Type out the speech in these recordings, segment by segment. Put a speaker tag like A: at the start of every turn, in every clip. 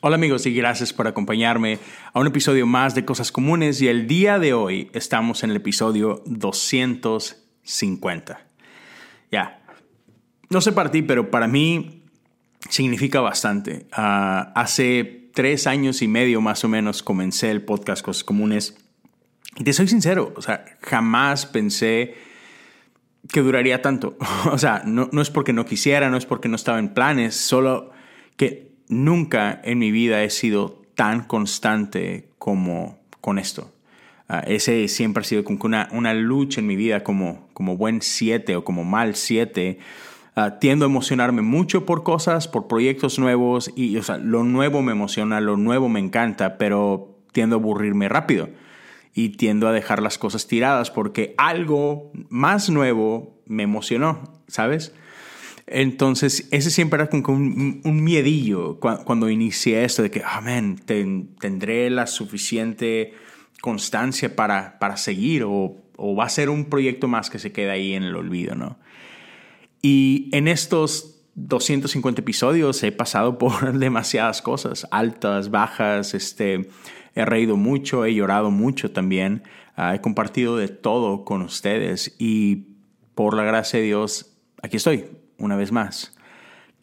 A: Hola amigos y gracias por acompañarme a un episodio más de Cosas Comunes y el día de hoy estamos en el episodio 250. Ya, no sé para ti, pero para mí significa bastante. Ah, hace tres años y medio más o menos comencé el podcast Cosas Comunes y te soy sincero, o sea, jamás pensé que duraría tanto. o sea, no, no es porque no quisiera, no es porque no estaba en planes, solo que nunca en mi vida he sido tan constante como con esto. Ah, ese siempre ha sido como una, una lucha en mi vida como, como buen siete o como mal siete. Uh, tiendo a emocionarme mucho por cosas, por proyectos nuevos y o sea, lo nuevo me emociona, lo nuevo me encanta, pero tiendo a aburrirme rápido y tiendo a dejar las cosas tiradas porque algo más nuevo me emocionó, ¿sabes? Entonces, ese siempre era como un, miedillo cuando, inicié esto de que, amén, tendré la suficiente constancia para, para seguir o, o, va a ser un proyecto más que se queda ahí en el olvido, ¿no? Y en estos 250 episodios he pasado por demasiadas cosas, altas, bajas, este, he reído mucho, he llorado mucho también, ah, he compartido de todo con ustedes y por la gracia de Dios, aquí estoy, una vez más.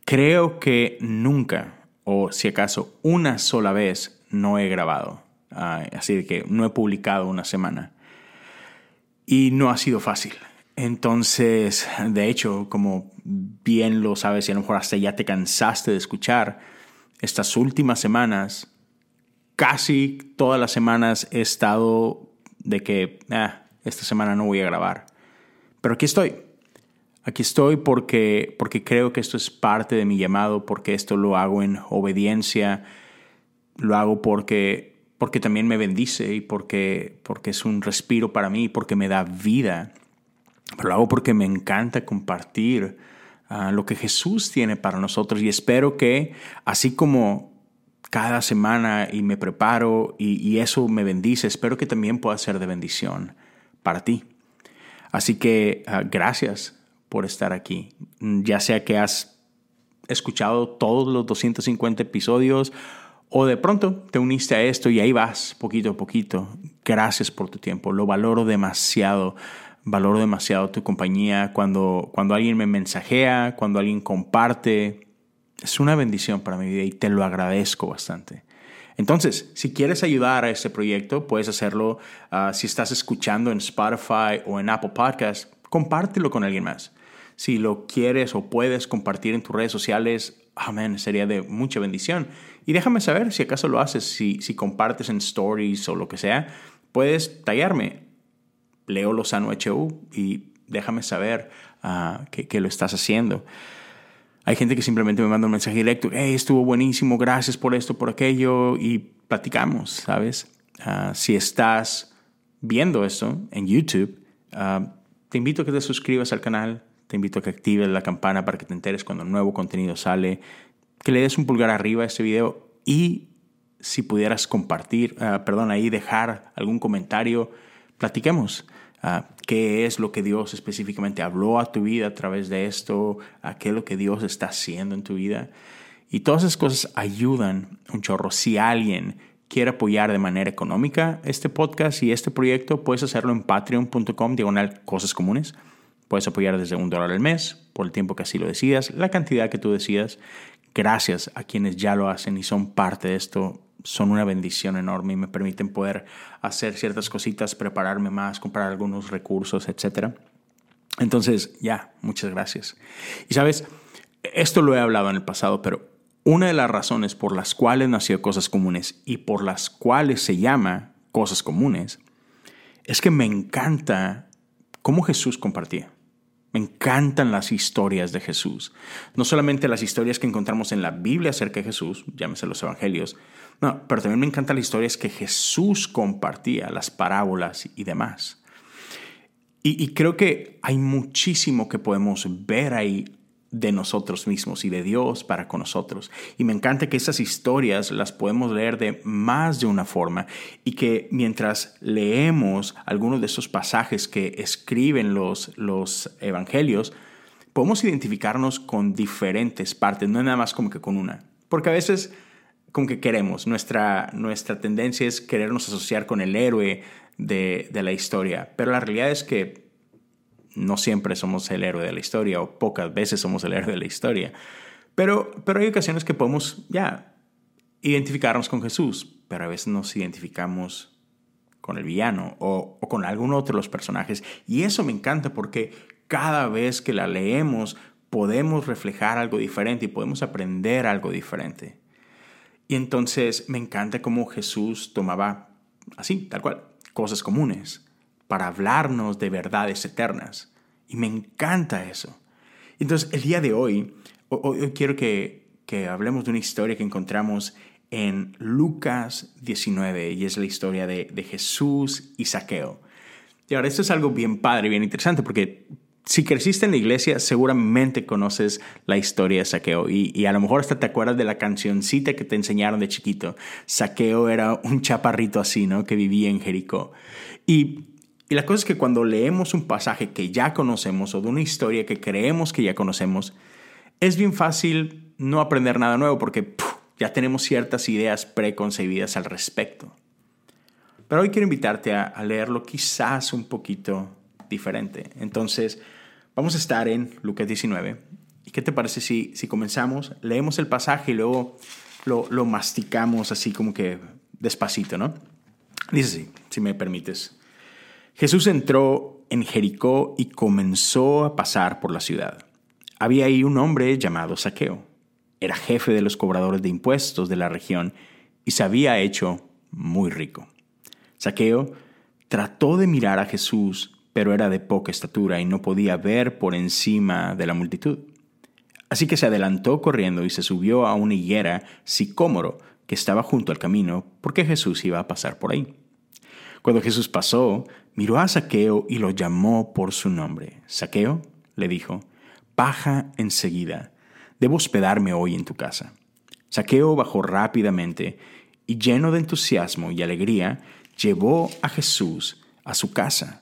A: Creo que nunca, o si acaso una sola vez, no he grabado. así que no he publicado una semana. Y no ha sido fácil. Entonces, de hecho, como bien lo sabes y a lo mejor hasta ya te cansaste de escuchar, estas últimas semanas, casi todas las semanas he estado de que, ah, esta semana no voy a grabar. Pero aquí estoy. Aquí estoy porque, porque creo que esto es parte de mi llamado, porque esto lo hago en obediencia, lo hago porque, porque también me bendice y porque, porque es un respiro para mí, porque me da vida. Lo hago porque me encanta compartir ah, lo que Jesús tiene para nosotros y espero que así como cada semana y me preparo y, y eso me bendice, espero que también pueda ser de bendición para ti. Así que ah, gracias por estar aquí. Ya sea que has escuchado todos los 250 episodios o de pronto te uniste a esto y ahí vas poquito a poquito. Gracias por tu tiempo. Lo valoro demasiado. Valoro demasiado tu compañía. Cuando, cuando alguien me mensajea, cuando alguien comparte, es una bendición para mi vida y te lo agradezco bastante. Entonces, si quieres ayudar a este proyecto, puedes hacerlo ah, si estás escuchando en Spotify o en Apple Podcast compártelo con alguien más. Si lo quieres o puedes compartir en tus redes sociales, amén, sería de mucha bendición. Y déjame saber si acaso lo haces, si, si compartes en stories o lo que sea, puedes tallarme. Leo Lozano HU y déjame saber uh, que, lo estás haciendo. Hay gente que simplemente me manda un mensaje directo, hey, estuvo buenísimo, gracias por esto, por aquello, y platicamos, ¿sabes? Ah, si estás viendo esto en YouTube, uh, te invito a que te suscribas al canal, invito a que actives la campana para que te enteres cuando nuevo contenido sale, que le des un pulgar arriba a este video y si pudieras compartir, uh, perdón, ahí dejar algún comentario, platiquemos. Uh, qué es lo que Dios específicamente habló a tu vida a través de esto, a qué es lo que Dios está haciendo en tu vida. Y todas esas cosas ayudan un chorro. Si alguien quiere apoyar de manera económica este podcast y este proyecto, puedes hacerlo en patreon.com diagonal cosas comunes. Puedes apoyar desde un dólar al mes, por el tiempo que así lo decidas, la cantidad que tú decidas. Gracias a quienes ya lo hacen y son parte de esto. Son una bendición enorme y me permiten poder hacer ciertas cositas, prepararme más, comprar algunos recursos, etc. Entonces, ya, muchas gracias. Y sabes, esto lo he hablado en el pasado, pero una de las razones por las cuales nació Cosas Comunes y por las cuales se llama Cosas Comunes es que me encanta cómo Jesús compartía. Me encantan las historias de Jesús. No solamente las historias que encontramos en la Biblia acerca de Jesús, llámese los evangelios, no, pero también me encantan las historias que Jesús compartía, las parábolas y demás. Y, y creo que hay muchísimo que podemos ver ahí de nosotros mismos y de Dios para con nosotros. Y me encanta que esas historias las podemos leer de más de una forma y que mientras leemos algunos de esos pasajes que escriben los, los evangelios, podemos identificarnos con diferentes partes, no nada más como que con una. Porque a veces como que queremos. Nuestra, nuestra tendencia es querernos asociar con el héroe de, de la historia. Pero la realidad es que no siempre somos el héroe de la historia o pocas veces somos el héroe de la historia. Pero, pero hay ocasiones que podemos ya identificarnos con Jesús, pero a veces nos identificamos con el villano o, o, con algún otro de los personajes. Y eso me encanta porque cada vez que la leemos podemos reflejar algo diferente y podemos aprender algo diferente. Y entonces me encanta cómo Jesús tomaba así, tal cual, cosas comunes para hablarnos de verdades eternas. Y me encanta eso. Entonces el día de hoy, hoy, quiero que, que hablemos de una historia que encontramos en Lucas 19 y es la historia de, de, Jesús y Saqueo. Y ahora esto es algo bien padre, bien interesante porque si creciste en la iglesia, seguramente conoces la historia de Saqueo y, a lo mejor hasta te acuerdas de la cancioncita que te enseñaron de chiquito. Saqueo era un chaparrito así, ¿no? Que vivía en Jericó. Y, y la cosa es que cuando leemos un pasaje que ya conocemos o de una historia que creemos que ya conocemos, es bien fácil no aprender nada nuevo porque ya tenemos ciertas ideas preconcebidas al respecto. Pero hoy quiero invitarte a, a leerlo quizás un poquito diferente. Entonces, Vamos a estar en Lucas 19. ¿Y qué te parece si, si comenzamos? Leemos el pasaje y luego lo, lo masticamos así como que despacito, ¿no? Dice si me permites. Jesús entró en Jericó y comenzó a pasar por la ciudad. Había ahí un hombre llamado Saqueo. Era jefe de los cobradores de impuestos de la región y se había hecho muy rico. Saqueo trató de mirar a Jesús, pero era de poca estatura y no podía ver por encima de la multitud. Así que se adelantó corriendo y se subió a una higuera sicómoro que estaba junto al camino, porque Jesús iba a pasar por ahí. Cuando Jesús pasó, miró a Saqueo y lo llamó por su nombre. Saqueo, le dijo, baja enseguida, debo hospedarme hoy en tu casa. Saqueo bajó rápidamente y lleno de entusiasmo y alegría, llevó a Jesús a su casa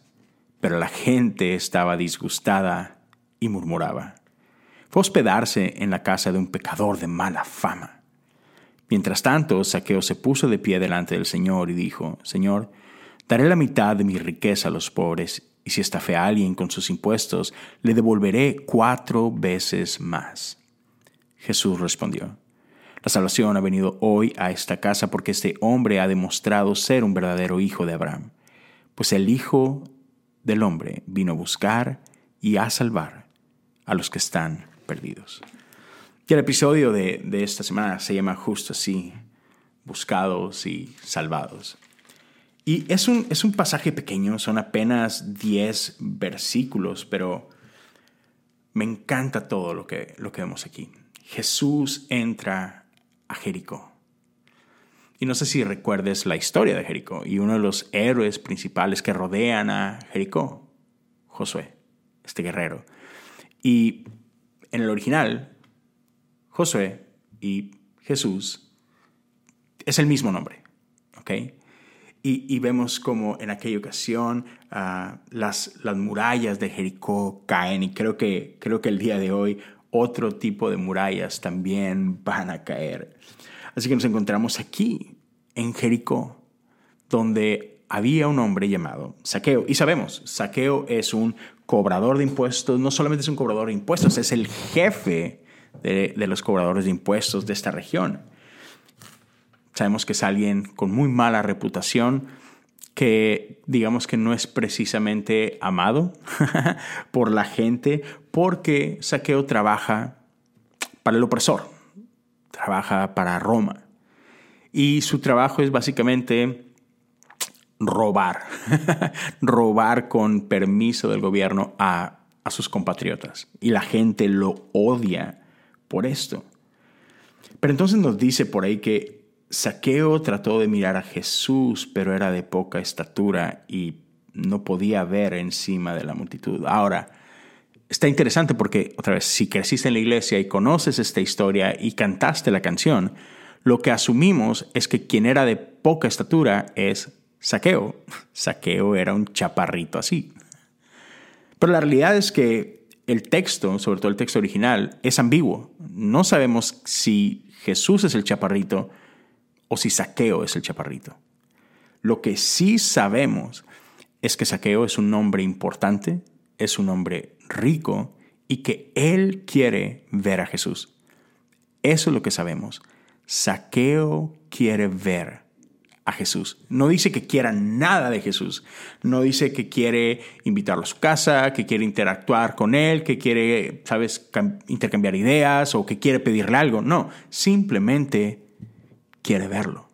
A: pero la gente estaba disgustada y murmuraba. Fue hospedarse en la casa de un pecador de mala fama. Mientras tanto, Saqueo se puso de pie delante del Señor y dijo, Señor, daré la mitad de mi riqueza a los pobres, y si estafé a alguien con sus impuestos, le devolveré cuatro veces más. Jesús respondió, La salvación ha venido hoy a esta casa porque este hombre ha demostrado ser un verdadero hijo de Abraham, pues el Hijo del hombre vino a buscar y a salvar a los que están perdidos. Y el episodio de, de esta semana se llama justo así, buscados y salvados. Y es un, es un pasaje pequeño, son apenas 10 versículos, pero me encanta todo lo que, lo que vemos aquí. Jesús entra a Jericó. Y no sé si recuerdes la historia de Jericó y uno de los héroes principales que rodean a Jericó, Josué, este guerrero. Y en el original, Josué y Jesús es el mismo nombre, ¿ok? Y, vemos como en aquella ocasión uh, las, las murallas de Jericó caen y creo que, creo que el día de hoy otro tipo de murallas también van a caer. Así que nos encontramos aquí, en Jericó, donde había un hombre llamado Saqueo. Y sabemos, Saqueo es un cobrador de impuestos, no solamente es un cobrador de impuestos, es el jefe de, de los cobradores de impuestos de esta región. Sabemos que es alguien con muy mala reputación, que digamos que no es precisamente amado por la gente, porque Saqueo trabaja para el opresor, trabaja para Roma. Y su trabajo es básicamente robar, robar con permiso del gobierno a, a sus compatriotas. Y la gente lo odia por esto. Pero entonces nos dice por ahí que Saqueo trató de mirar a Jesús, pero era de poca estatura y no podía ver encima de la multitud. Ahora, está interesante porque, otra vez, si creciste en la iglesia y conoces esta historia y cantaste la canción, lo que asumimos es que quien era de poca estatura es Saqueo. Saqueo era un chaparrito así. Pero la realidad es que el texto, sobre todo el texto original, es ambiguo. No sabemos si Jesús es el chaparrito o si Saqueo es el chaparrito. Lo que sí sabemos es que Saqueo es un hombre importante, es un hombre rico y que él quiere ver a Jesús. Eso es lo que sabemos. Saqueo quiere ver a Jesús. No dice que quiera nada de Jesús. No dice que quiere invitarlo a su casa, que quiere interactuar con él, que quiere, sabes, intercambiar ideas o que quiere pedirle algo. No, simplemente quiere verlo.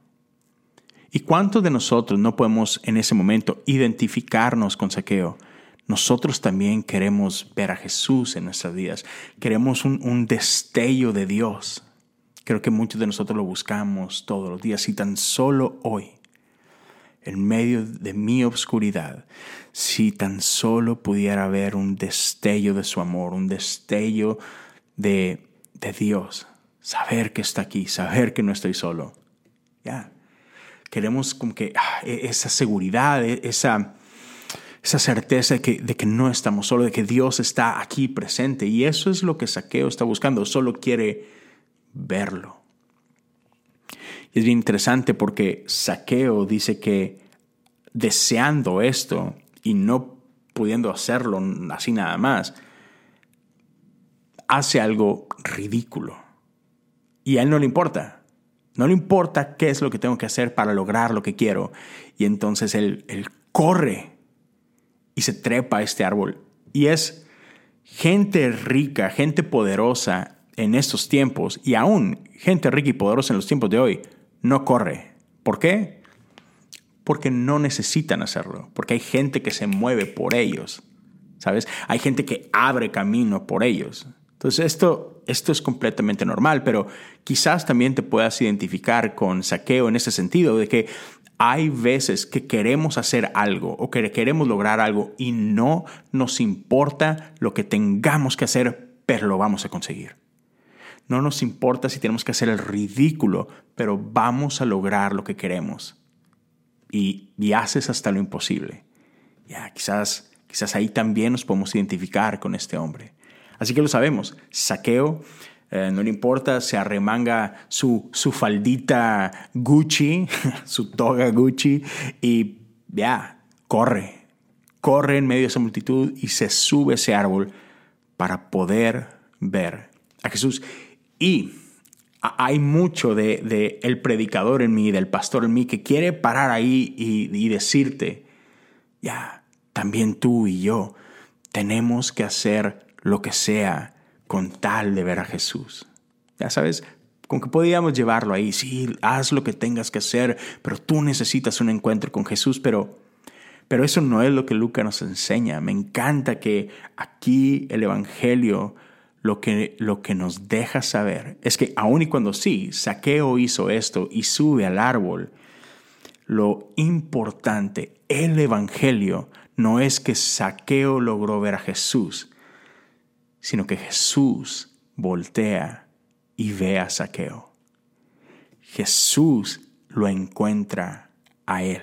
A: ¿Y cuántos de nosotros no podemos en ese momento identificarnos con Saqueo? Nosotros también queremos ver a Jesús en nuestras vidas. Queremos un, destello de Dios. Creo que muchos de nosotros lo buscamos todos los días y tan solo hoy, en medio de mi obscuridad, si tan solo pudiera haber un destello de su amor, un destello de, de Dios, saber que está aquí, saber que no estoy solo. Queremos como que ah, e, esa seguridad, e, esa, esa certeza de que, de que no estamos solos, de que Dios está aquí presente. Y eso es lo que Saqueo está buscando. Solo quiere verlo. Es bien interesante porque Saqueo dice que deseando esto y no pudiendo hacerlo así nada más, hace algo ridículo. Y a él no le importa. No le importa qué es lo que tengo que hacer para lograr lo que quiero. Y entonces él, él corre y se trepa a este árbol. Y es gente rica, gente poderosa en estos tiempos y aún gente rica y poderosa en los tiempos de hoy no corre. ¿Por qué? Porque no necesitan hacerlo, porque hay gente que se mueve por ellos, ¿sabes? Hay gente que abre camino por ellos. Entonces esto, esto es completamente normal, pero quizás también te puedas identificar con saqueo en ese sentido, de que hay veces que queremos hacer algo o que queremos lograr algo y no nos importa lo que tengamos que hacer, pero lo vamos a conseguir. No nos importa si tenemos que hacer el ridículo, pero vamos a lograr lo que queremos. Y, y haces hasta lo imposible. Ya, quizás, quizás ahí también nos podemos identificar con este hombre. Así que lo sabemos. Saqueo, eh, no le importa, se arremanga su, su faldita Gucci, su toga Gucci, y ya, corre. Corre en medio de esa multitud y se sube a ese árbol para poder ver a Jesús. Y hay mucho de, el predicador en mí, del pastor en mí, que quiere parar ahí y decirte, ya, también tú y yo tenemos que hacer lo que sea con tal de ver a Jesús. Ya sabes, con que podíamos llevarlo ahí, sí, haz lo que tengas que hacer, pero tú necesitas un encuentro con Jesús, pero, pero eso no es lo que Lucas nos enseña. Me encanta que aquí el Evangelio lo que, lo que nos deja saber es que aun y cuando sí, Saqueo hizo esto y sube al árbol, lo importante, el Evangelio, no es que Saqueo logró ver a Jesús, sino que Jesús voltea y ve a Saqueo. Jesús lo encuentra a él.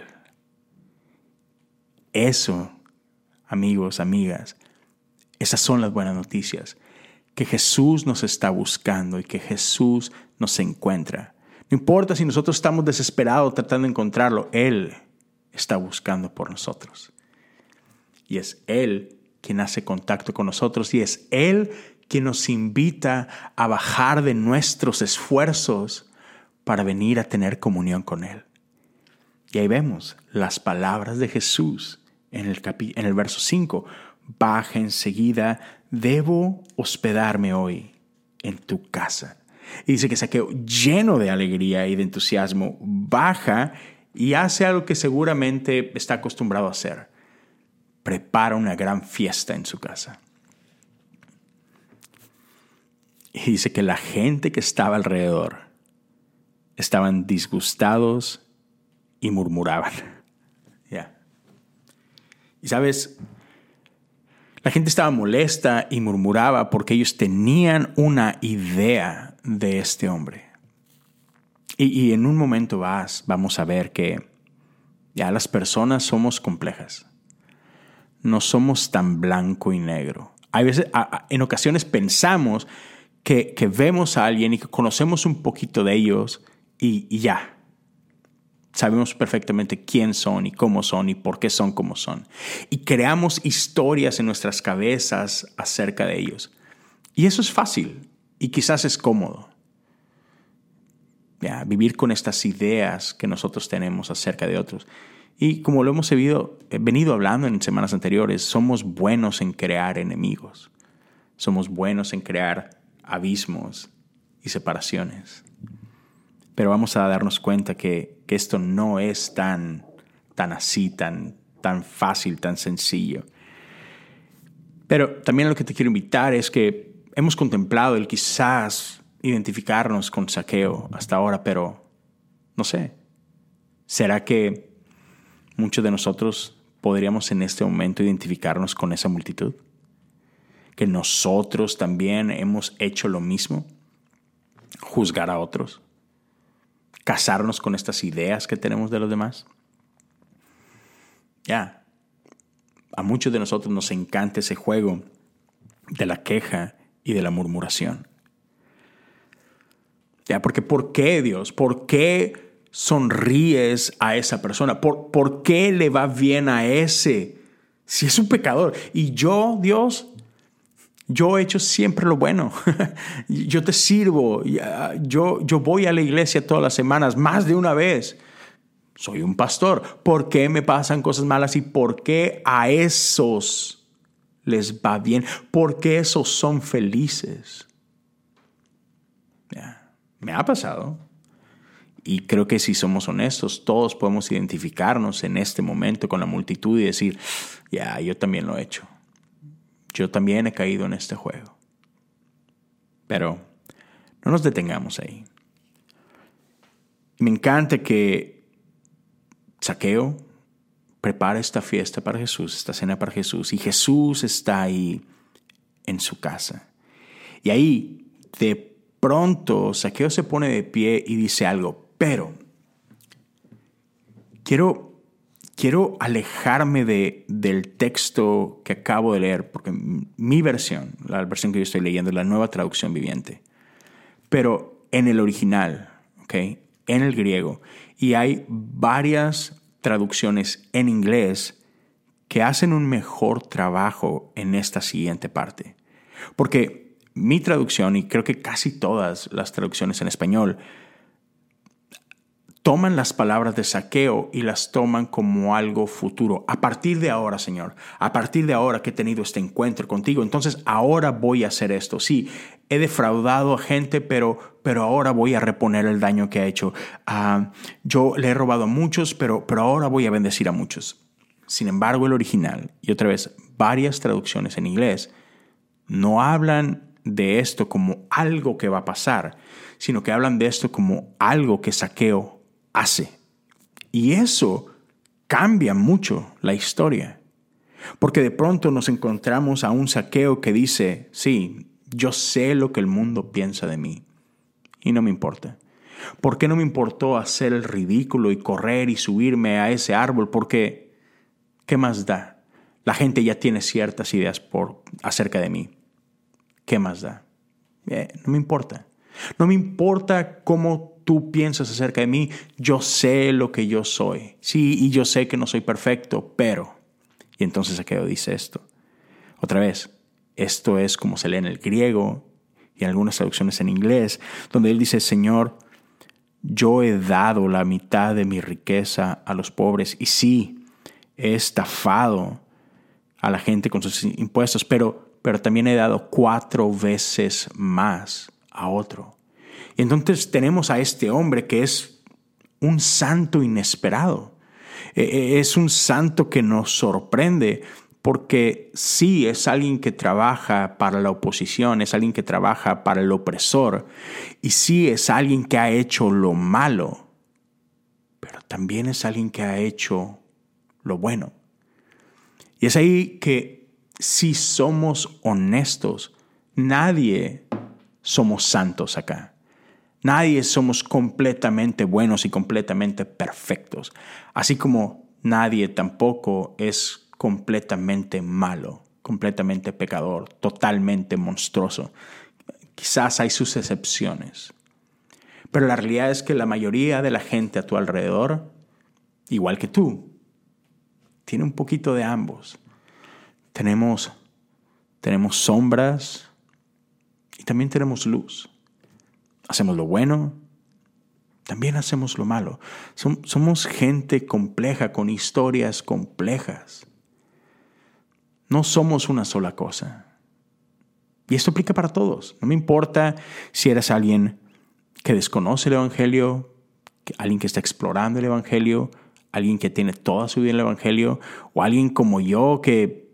A: Eso, amigos, amigas, esas son las buenas noticias que Jesús nos está buscando y que Jesús nos encuentra. No importa si nosotros estamos desesperados tratando de encontrarlo, Él está buscando por nosotros. Y es Él quien hace contacto con nosotros y es Él quien nos invita a bajar de nuestros esfuerzos para venir a tener comunión con Él. Y ahí vemos las palabras de Jesús en el, en el verso 5 baja enseguida, debo hospedarme hoy en tu casa. Y dice que Saqueo, lleno de alegría y de entusiasmo, baja y hace algo que seguramente está acostumbrado a hacer. Prepara una gran fiesta en su casa. Y dice que la gente que estaba alrededor estaban disgustados y murmuraban. Ya. Y sabes, la gente estaba molesta y murmuraba porque ellos tenían una idea de este hombre. Y, en un momento vas, vamos a ver que ya las personas somos complejas. No somos tan blanco y negro. Hay veces, en ocasiones pensamos que, vemos a alguien y que conocemos un poquito de ellos y, ya. Sabemos perfectamente quién son y cómo son y por qué son como son. Y creamos historias en nuestras cabezas acerca de ellos. Y eso es fácil y quizás es cómodo. Vivir con estas ideas que nosotros tenemos acerca de otros. Y como lo hemos venido hablando en semanas anteriores, somos buenos en crear enemigos. Somos buenos en crear abismos y separaciones. Pero vamos a darnos cuenta que, esto no es tan, tan así, tan, tan fácil, tan sencillo. Pero también lo que te quiero invitar es que hemos contemplado el quizás identificarnos con saqueo hasta ahora, pero no sé. ¿Será que muchos de nosotros podríamos en este momento identificarnos con esa multitud? ¿Que nosotros también hemos hecho lo mismo? ¿Juzgar a otros? casarnos con estas ideas que tenemos de los demás? Ya, a muchos de nosotros nos encanta ese juego de la queja y de la murmuración. Ya, porque ¿por qué Dios? ¿Por qué sonríes a esa persona? ¿Por, ¿Por qué le va bien a ese? Si es un pecador. Y yo, Dios, yo he hecho siempre lo bueno. yo te sirvo. Yo, yo voy a la iglesia todas las semanas, más de una vez. Soy un pastor. ¿Por qué me pasan cosas malas y por qué a esos les va bien? ¿Por qué esos son felices? me ha pasado. Y creo que si somos honestos, todos podemos identificarnos en este momento con la multitud y decir, ya, yo también lo he hecho. Yo también he caído en este juego. Pero no nos detengamos ahí. Me encanta que Saqueo prepara esta fiesta para Jesús, esta cena para Jesús, y Jesús está ahí en su casa. Y ahí, de pronto, Saqueo se pone de pie y dice algo, pero quiero quiero alejarme de, del texto que acabo de leer, porque mi versión, la versión que yo estoy leyendo, es la nueva traducción viviente. Pero en el original, ¿okay? en el griego, y hay varias traducciones en inglés que hacen un mejor trabajo en esta siguiente parte. Porque mi traducción, y creo que casi todas las traducciones en español, toman las palabras de saqueo y las toman como algo futuro. A partir de ahora, Señor, a partir de ahora que he tenido este encuentro contigo, entonces ahora voy a hacer esto. Sí, he defraudado a gente, pero, pero ahora voy a reponer el daño que ha hecho. Ah, yo le he robado a muchos, pero, pero ahora voy a bendecir a muchos. Sin embargo, el original, y otra vez, varias traducciones en inglés, no hablan de esto como algo que va a pasar, sino que hablan de esto como algo que saqueo hace. Y eso cambia mucho la historia. Porque de pronto nos encontramos a un saqueo que dice, sí, yo sé lo que el mundo piensa de mí y no me importa. ¿Por qué no me importó hacer el ridículo y correr y subirme a ese árbol? Porque, ¿qué más da? La gente ya tiene ciertas ideas por, acerca de mí. ¿Qué más da? Eh, no me importa. No me importa cómo tú piensas acerca de mí, yo sé lo que yo soy. Sí, y yo sé que no soy perfecto, pero... Y entonces Saqueo dice esto. Otra vez, esto es como se lee en el griego y en algunas traducciones en inglés, donde él dice, Señor, yo he dado la mitad de mi riqueza a los pobres y sí, he estafado a la gente con sus impuestos, pero, pero también he dado cuatro veces más a otro. Y entonces tenemos a este hombre que es un santo inesperado. E, e, es un santo que nos sorprende porque sí es alguien que trabaja para la oposición, es alguien que trabaja para el opresor y sí es alguien que ha hecho lo malo, pero también es alguien que ha hecho lo bueno. Y es ahí que si somos honestos, nadie somos santos acá. Nadie somos completamente buenos y completamente perfectos, así como nadie tampoco es completamente malo, completamente pecador, totalmente monstruoso. Quizás hay sus excepciones, pero la realidad es que la mayoría de la gente a tu alrededor igual que tú. Tiene un poquito de ambos. Tenemos, tenemos sombras y también tenemos luz. Hacemos lo bueno, también hacemos lo malo. somos gente compleja, con historias complejas. No somos una sola cosa. Y esto aplica para todos. No me importa si eres alguien que desconoce el Evangelio, alguien que está explorando el Evangelio, alguien que tiene toda su vida en el Evangelio, o alguien como yo que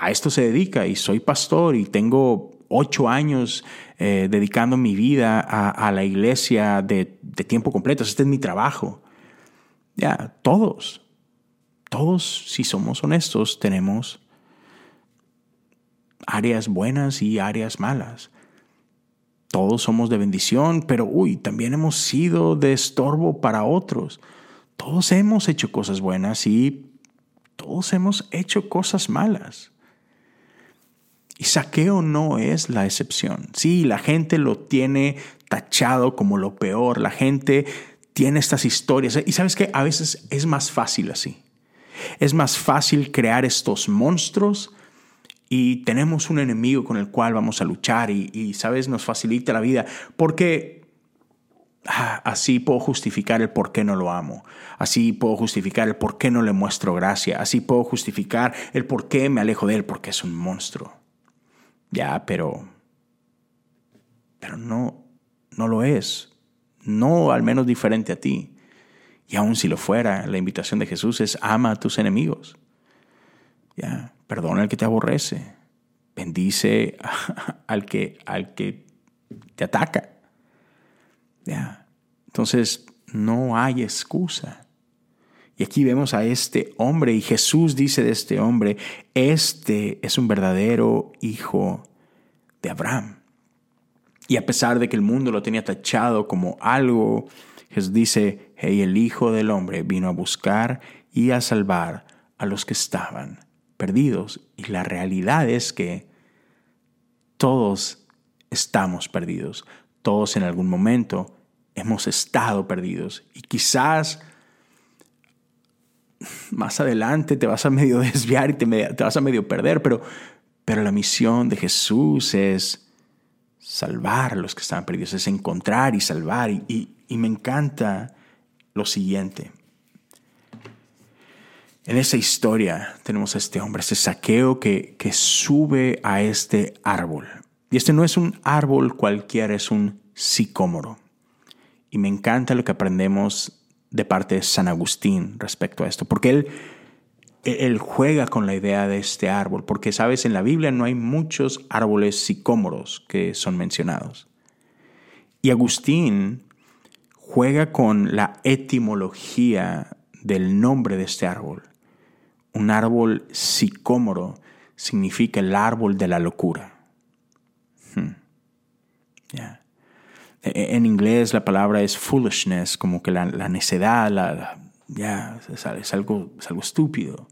A: a esto se dedica y soy pastor y tengo ocho años eh, dedicando mi vida a, la iglesia de, tiempo completo. Este es mi trabajo. Ya, todos, todos, si somos honestos, tenemos áreas buenas y áreas malas. Todos somos de bendición, pero uy, también hemos sido de estorbo para otros. Todos hemos hecho cosas buenas y todos hemos hecho cosas malas. Y saqueo no es la excepción. Sí, la gente lo tiene tachado como lo peor. La gente tiene estas historias. Y sabes que a veces es más fácil así. Es más fácil crear estos monstruos y tenemos un enemigo con el cual vamos a luchar y, sabes, nos facilita la vida porque ah, así puedo justificar el por qué no lo amo, así puedo justificar el por qué no le muestro gracia, así puedo justificar el por qué me alejo de él porque es un monstruo. Ya, pero pero no no lo es. No al menos diferente a ti. Y aun si lo fuera, la invitación de Jesús es ama a tus enemigos. Ya, perdona al que te aborrece, bendice al que, al que te ataca. Ya. Entonces, no hay excusa. Y aquí vemos a este hombre y Jesús dice de este hombre, este es un verdadero hijo de Abraham. Y a pesar de que el mundo lo tenía tachado como algo, Jesús dice, hey, el Hijo del Hombre vino a buscar y a salvar a los que estaban perdidos. Y la realidad es que todos estamos perdidos. Todos en algún momento hemos estado perdidos. Y quizás más adelante te vas a medio desviar y te, vas a medio perder, pero, pero la misión de Jesús es salvar a los que están perdidos, es encontrar y salvar. y me encanta lo siguiente. En esa historia tenemos a este hombre, este saqueo que, que sube a este árbol. Y este no es un árbol cualquiera, es un sicómoro. Y me encanta lo que aprendemos de parte de San Agustín respecto a esto, porque él, él juega con la idea de este árbol, porque sabes, en la Biblia no hay muchos árboles sicómoros que son mencionados. Y Agustín juega con la etimología del nombre de este árbol. Un árbol sicómoro significa el árbol de la locura. Hmm. En inglés la palabra es foolishness, como que la, necedad, la, es, algo, es algo estúpido.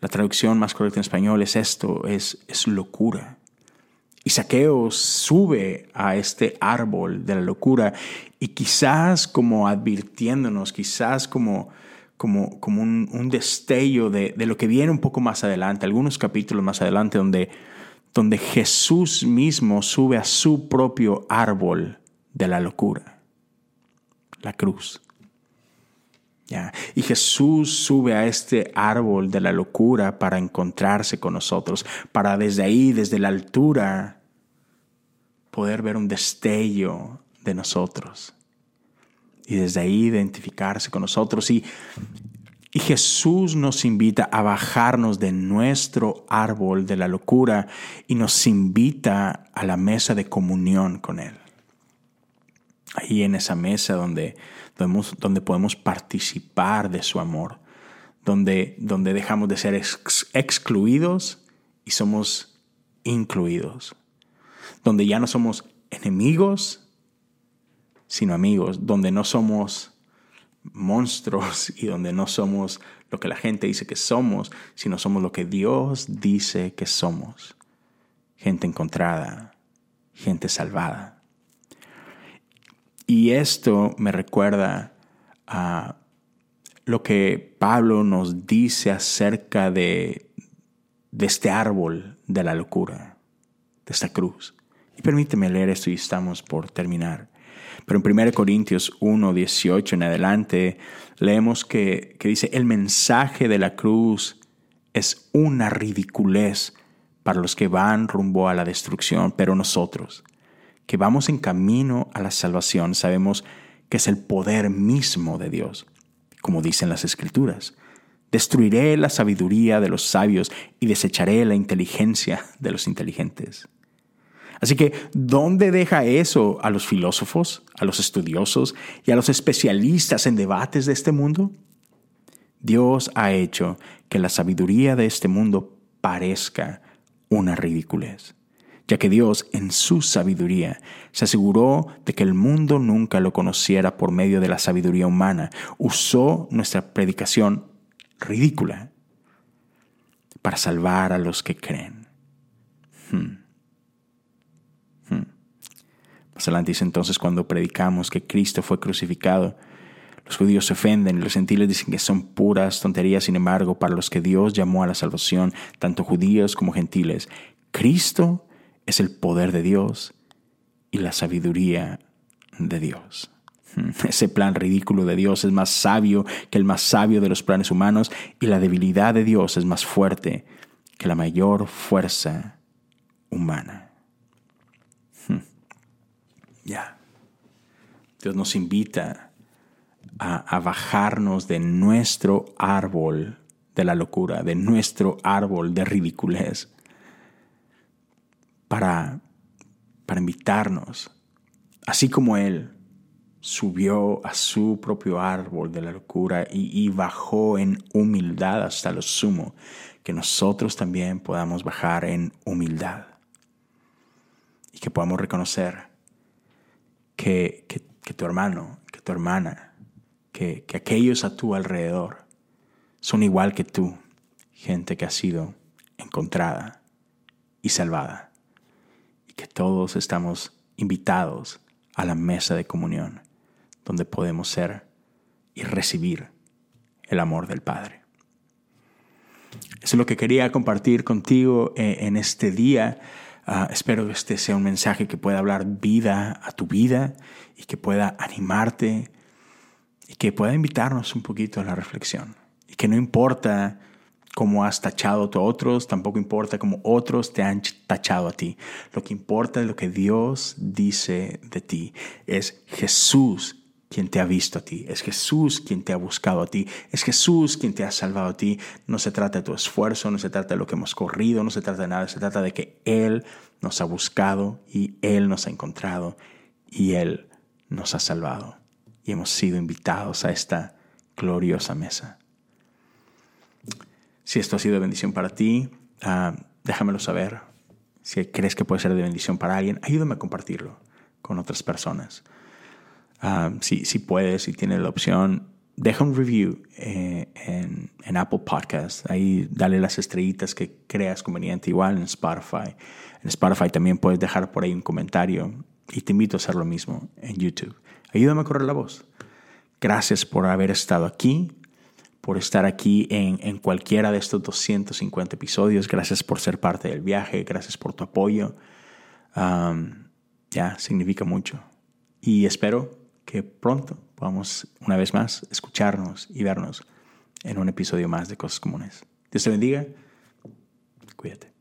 A: La traducción más correcta en español es esto, es, es locura. Y Saqueo sube a este árbol de la locura y quizás como advirtiéndonos, quizás como como, un, destello de, lo que viene un poco más adelante, algunos capítulos más adelante, donde, donde Jesús mismo sube a su propio árbol de la locura, la cruz. ¿Ya? Y Jesús sube a este árbol de la locura para encontrarse con nosotros, para desde ahí, desde la altura, poder ver un destello de nosotros y desde ahí identificarse con nosotros. Y, y Jesús nos invita a bajarnos de nuestro árbol de la locura y nos invita a la mesa de comunión con Él. Ahí en esa mesa donde, donde podemos participar de su amor, donde, donde dejamos de ser excluidos y somos incluidos, donde ya no somos enemigos, sino amigos, donde no somos monstruos y donde no somos lo que la gente dice que somos, sino somos lo que Dios dice que somos. Gente encontrada, gente salvada. Y esto me recuerda a lo que Pablo nos dice acerca de, este árbol de la locura, de esta cruz. Y permíteme leer esto y estamos por terminar. Pero en 1 Corintios 1, 18 en adelante, leemos que, que dice, el mensaje de la cruz es una ridiculez para los que van rumbo a la destrucción, pero nosotros, que vamos en camino a la salvación, sabemos que es el poder mismo de Dios, como dicen las Escrituras. Destruiré la sabiduría de los sabios y desecharé la inteligencia de los inteligentes. Así que, ¿dónde deja eso a los filósofos, a los estudiosos y a los especialistas en debates de este mundo? Dios ha hecho que la sabiduría de este mundo parezca una ridiculez, ya que Dios en su sabiduría se aseguró de que el mundo nunca lo conociera por medio de la sabiduría humana, usó nuestra predicación ridícula para salvar a los que creen. Hmm. Más adelante dice entonces cuando predicamos que Cristo fue crucificado, los judíos se ofenden y los gentiles dicen que son puras tonterías, sin embargo, para los que Dios llamó a la salvación, tanto judíos como gentiles, Cristo es el poder de Dios y la sabiduría de Dios. Ese plan ridículo de Dios es más sabio que el más sabio de los planes humanos y la debilidad de Dios es más fuerte que la mayor fuerza humana. Ya. Dios nos invita a, bajarnos de nuestro árbol de la locura, de nuestro árbol de ridiculez, para, para invitarnos, así como Él subió a su propio árbol de la locura y, bajó en humildad hasta lo sumo, que nosotros también podamos bajar en humildad. Y que podamos reconocer que, tu hermano, que tu hermana, que, que aquellos a tu alrededor son igual que tú, gente que ha sido encontrada y salvada, y que todos estamos invitados a la mesa de comunión, donde podemos ser y recibir el amor del Padre. Eso es lo que quería compartir contigo eh, en este día. Ah, espero que este sea un mensaje que pueda hablar vida a tu vida y que pueda animarte y que pueda invitarnos un poquito a la reflexión. Y que no importa cómo has tachado a otros, tampoco importa cómo otros te han tachado a ti. Lo que importa es lo que Dios dice de ti. Es Jesús quien te ha visto a ti, es Jesús quien te ha buscado a ti, es Jesús quien te ha salvado a ti. No se trata de tu esfuerzo, no se trata de lo que hemos corrido, no se trata de nada, se trata de que Él nos ha buscado y Él nos ha encontrado y Él nos ha salvado. Y hemos sido invitados a esta gloriosa mesa. Si esto ha sido de bendición para ti, ah, déjamelo saber. Si crees que puede ser de bendición para alguien, ayúdame a compartirlo con otras personas. Si, si, puedes, si tienes la opción, deja un review eh, en, en, Apple Podcast. Ahí dale las estrellitas que creas conveniente, igual en Spotify. En Spotify también puedes dejar por ahí un comentario y te invito a hacer lo mismo en YouTube. Ayúdame a correr la voz. Gracias por haber estado aquí, por estar aquí en, en cualquiera de estos 250 episodios. Gracias por ser parte del viaje. Gracias por tu apoyo. Um, ya, significa mucho. Y espero que pronto podamos una vez más escucharnos y vernos en un episodio más de Cosas Comunes. Dios te bendiga. Cuídate.